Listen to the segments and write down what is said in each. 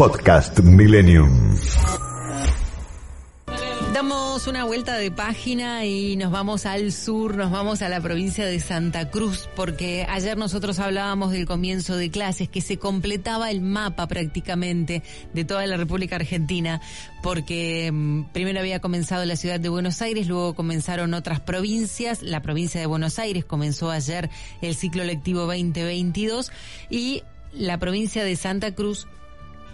Podcast Millennium. Damos una vuelta de página y nos vamos al sur, nos vamos a la provincia de Santa Cruz, porque ayer nosotros hablábamos del comienzo de clases, que se completaba el mapa prácticamente de toda la República Argentina, porque mm, primero había comenzado la ciudad de Buenos Aires, luego comenzaron otras provincias, la provincia de Buenos Aires comenzó ayer el ciclo lectivo 2022 y la provincia de Santa Cruz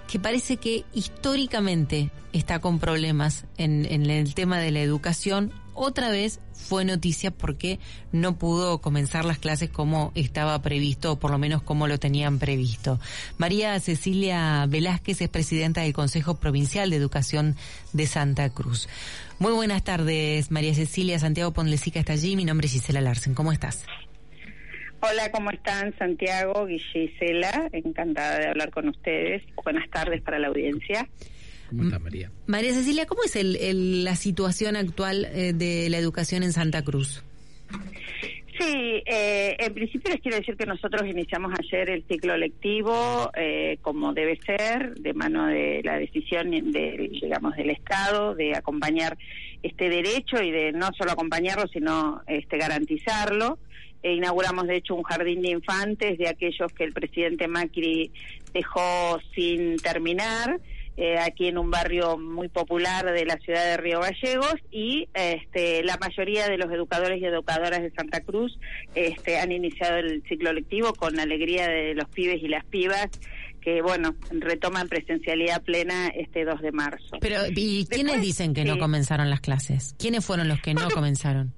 que parece que históricamente está con problemas en, en, el tema de la educación, otra vez fue noticia porque no pudo comenzar las clases como estaba previsto, o por lo menos como lo tenían previsto. María Cecilia Velázquez es presidenta del Consejo Provincial de Educación de Santa Cruz. Muy buenas tardes, María Cecilia. Santiago Ponlecica está allí. Mi nombre es Gisela Larsen. ¿Cómo estás? Hola, ¿cómo están? Santiago, Gisela, encantada de hablar con ustedes. Buenas tardes para la audiencia. ¿Cómo está María? María Cecilia, ¿cómo es el, el, la situación actual eh, de la educación en Santa Cruz? Sí, eh, en principio les quiero decir que nosotros iniciamos ayer el ciclo lectivo eh, como debe ser, de mano de la decisión de, digamos, del Estado de acompañar este derecho y de no solo acompañarlo, sino este, garantizarlo. E inauguramos, de hecho, un jardín de infantes de aquellos que el presidente Macri dejó sin terminar. Eh, aquí en un barrio muy popular de la ciudad de Río Gallegos y este, la mayoría de los educadores y educadoras de Santa Cruz este, han iniciado el ciclo lectivo con alegría de los pibes y las pibas que bueno, retoman presencialidad plena este 2 de marzo. Pero ¿y quiénes dicen que no comenzaron las clases? ¿Quiénes fueron los que no comenzaron?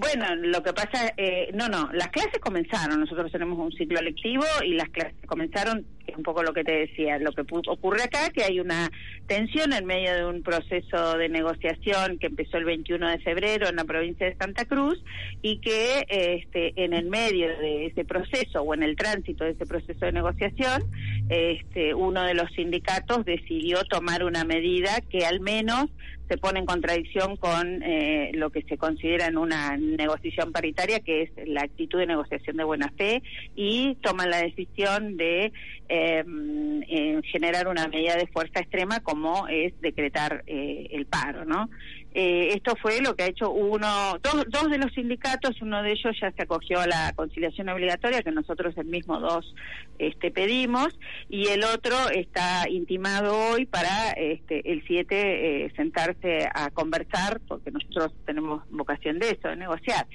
Bueno, lo que pasa, eh, no, no, las clases comenzaron. Nosotros tenemos un ciclo lectivo y las clases comenzaron, es un poco lo que te decía. Lo que ocurre acá que hay una tensión en medio de un proceso de negociación que empezó el 21 de febrero en la provincia de Santa Cruz y que este, en el medio de ese proceso o en el tránsito de ese proceso de negociación, este, uno de los sindicatos decidió tomar una medida que al menos se pone en contradicción con eh, lo que se considera en una negociación paritaria, que es la actitud de negociación de buena fe, y toman la decisión de eh, generar una medida de fuerza extrema como es decretar eh, el paro, ¿no? Eh, esto fue lo que ha hecho uno, dos, dos de los sindicatos, uno de ellos ya se acogió a la conciliación obligatoria, que nosotros el mismo dos este, pedimos, y el otro está intimado hoy para este, el 7 eh, sentarse a conversar, porque nosotros tenemos vocación de eso, de negociar.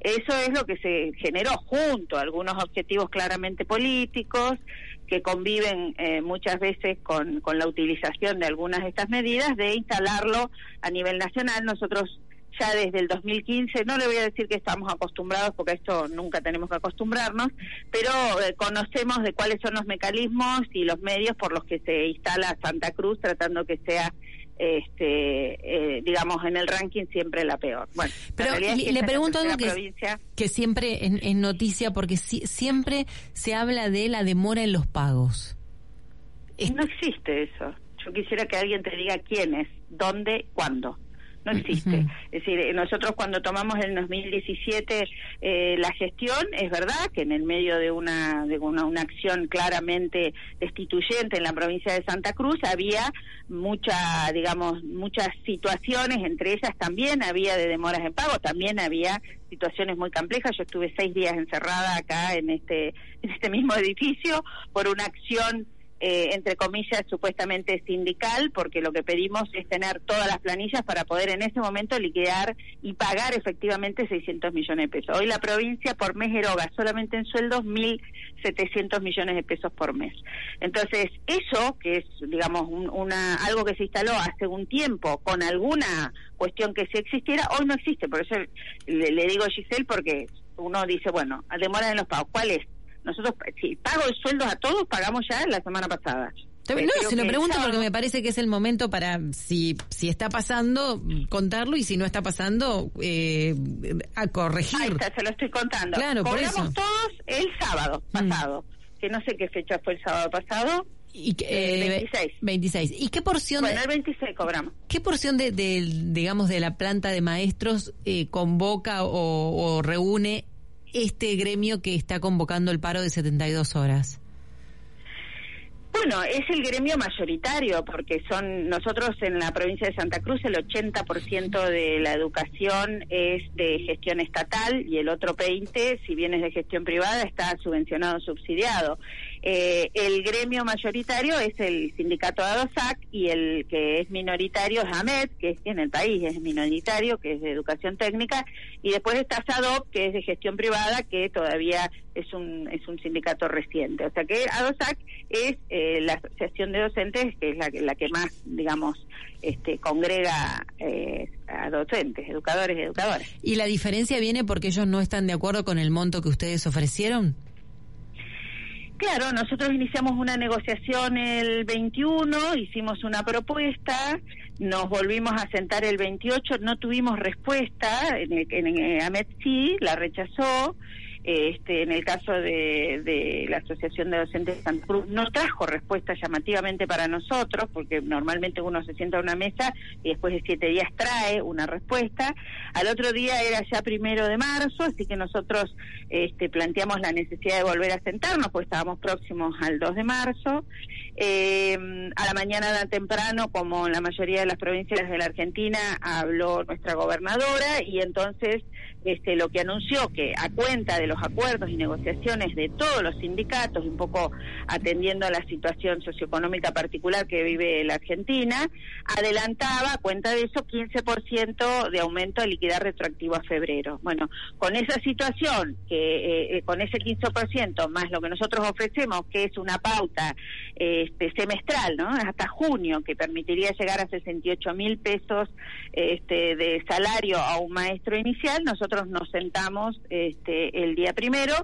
Eso es lo que se generó junto a algunos objetivos claramente políticos, que conviven eh, muchas veces con, con la utilización de algunas de estas medidas, de instalarlo a nivel nacional. Nosotros ya desde el 2015, no le voy a decir que estamos acostumbrados, porque esto nunca tenemos que acostumbrarnos, pero eh, conocemos de cuáles son los mecanismos y los medios por los que se instala Santa Cruz, tratando que sea este eh, digamos en el ranking siempre la peor. Bueno pero le, pregunto algo que, que siempre es, noticia porque siempre se habla de la demora en los pagos. No existe eso. Yo quisiera que alguien te diga quién es dónde cuándo no existe. Es decir, nosotros cuando tomamos en 2017 eh, la gestión, es verdad que en el medio de una, de una, una, acción claramente destituyente en la provincia de Santa Cruz había mucha, digamos, muchas situaciones, entre ellas también había de demoras en pago, también había situaciones muy complejas. Yo estuve seis días encerrada acá en este, en este mismo edificio por una acción eh, entre comillas, supuestamente sindical, porque lo que pedimos es tener todas las planillas para poder en ese momento liquidar y pagar efectivamente 600 millones de pesos. Hoy la provincia por mes eroga solamente en sueldos 1.700 millones de pesos por mes. Entonces, eso, que es, digamos, una, algo que se instaló hace un tiempo con alguna cuestión que sí existiera, hoy no existe. Por eso le, le digo Giselle, porque uno dice, bueno, demora en los pagos. ¿Cuál es? Nosotros, si pago el sueldo a todos, pagamos ya la semana pasada. No, se lo pregunto porque me parece que es el momento para, si, si está pasando, contarlo y si no está pasando, eh, a corregir. Ahí está, se lo estoy contando. Claro, Cobramos por eso. todos el sábado mm. pasado, que no sé qué fecha fue el sábado pasado. Y eh, 26. 26. ¿Y qué porción? Bueno, el 26 cobramos. ¿Qué porción de, de digamos, de la planta de maestros eh, convoca o, o reúne este gremio que está convocando el paro de 72 horas? Bueno, es el gremio mayoritario, porque son nosotros en la provincia de Santa Cruz el 80% de la educación es de gestión estatal y el otro 20, si bien es de gestión privada, está subvencionado, subsidiado. Eh, el gremio mayoritario es el sindicato ADOSAC y el que es minoritario es AMED, que es en el país es minoritario, que es de educación técnica, y después está SADOP, que es de gestión privada, que todavía es un, es un sindicato reciente. O sea que ADOSAC es eh, la asociación de docentes, que es la, la que más, digamos, este, congrega eh, a docentes, educadores y educadoras. ¿Y la diferencia viene porque ellos no están de acuerdo con el monto que ustedes ofrecieron? Claro, nosotros iniciamos una negociación el 21, hicimos una propuesta, nos volvimos a sentar el 28, no tuvimos respuesta, en, el, en, Amet sí, la rechazó, este, en el caso de, la Asociación de Docentes de Santa Cruz, no trajo respuesta llamativamente para nosotros, porque normalmente uno se sienta a una mesa y después de siete días trae una respuesta. Al otro día era ya primero de marzo, así que nosotros este, planteamos la necesidad de volver a sentarnos, pues estábamos próximos al 2 de marzo. Eh, a la mañana de temprano, como en la mayoría de las provincias de la Argentina, habló nuestra gobernadora y entonces este, lo que anunció que a cuenta de los acuerdos y negociaciones de todos los sindicatos, un poco atendiendo a la situación socioeconómica particular que vive la Argentina, adelantaba a cuenta de eso 15% de aumento de liquidez retroactivo a febrero. Bueno, con esa situación, que eh, eh, con ese 15% más lo que nosotros ofrecemos, que es una pauta este, semestral, ¿no? Hasta junio, que permitiría llegar a 68 mil pesos este, de salario a un maestro inicial, nosotros nos sentamos este, el día primero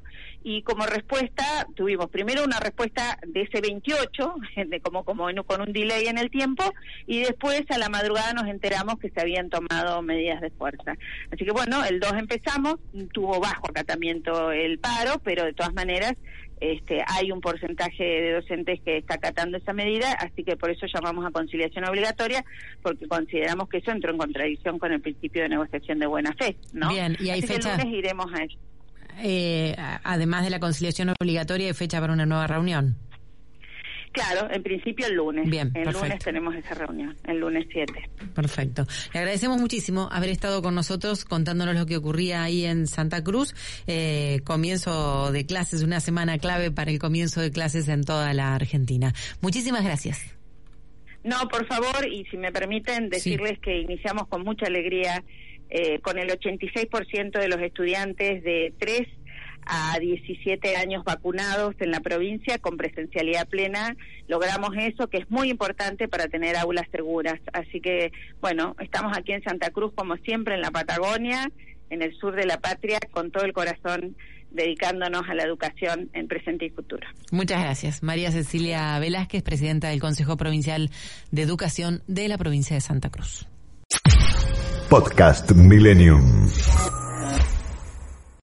y como respuesta tuvimos primero una respuesta de ese 28, de como, como con un delay en el tiempo, y después a la madrugada nos enteramos que se habían tomado medidas de fuerza. Así que bueno, el 2 empezamos, tuvo bajo acatamiento el paro, pero de todas maneras este, hay un porcentaje de docentes que está acatando esa medida, así que por eso llamamos a conciliación obligatoria, porque consideramos que eso entró en contradicción con el principio de negociación de buena fe. ¿no? Bien, y hay fecha. el lunes iremos a eso. Eh, además de la conciliación obligatoria, ¿hay fecha para una nueva reunión? Claro, en principio el lunes. Bien, el lunes tenemos esa reunión, el lunes 7. Perfecto. Le agradecemos muchísimo haber estado con nosotros contándonos lo que ocurría ahí en Santa Cruz. Eh, comienzo de clases, una semana clave para el comienzo de clases en toda la Argentina. Muchísimas gracias. No, por favor, y si me permiten decirles que iniciamos con mucha alegría eh, con el 86% de los estudiantes de 3 a 17 años vacunados en la provincia con presencialidad plena. Logramos eso, que es muy importante para tener aulas seguras. Así que, bueno, estamos aquí en Santa Cruz, como siempre, en la Patagonia, en el sur de la patria, con todo el corazón dedicándonos a la educación en presente y futuro. Muchas gracias. María Cecilia Velázquez, presidenta del Consejo Provincial de Educación de la provincia de Santa Cruz. Podcast Millennium.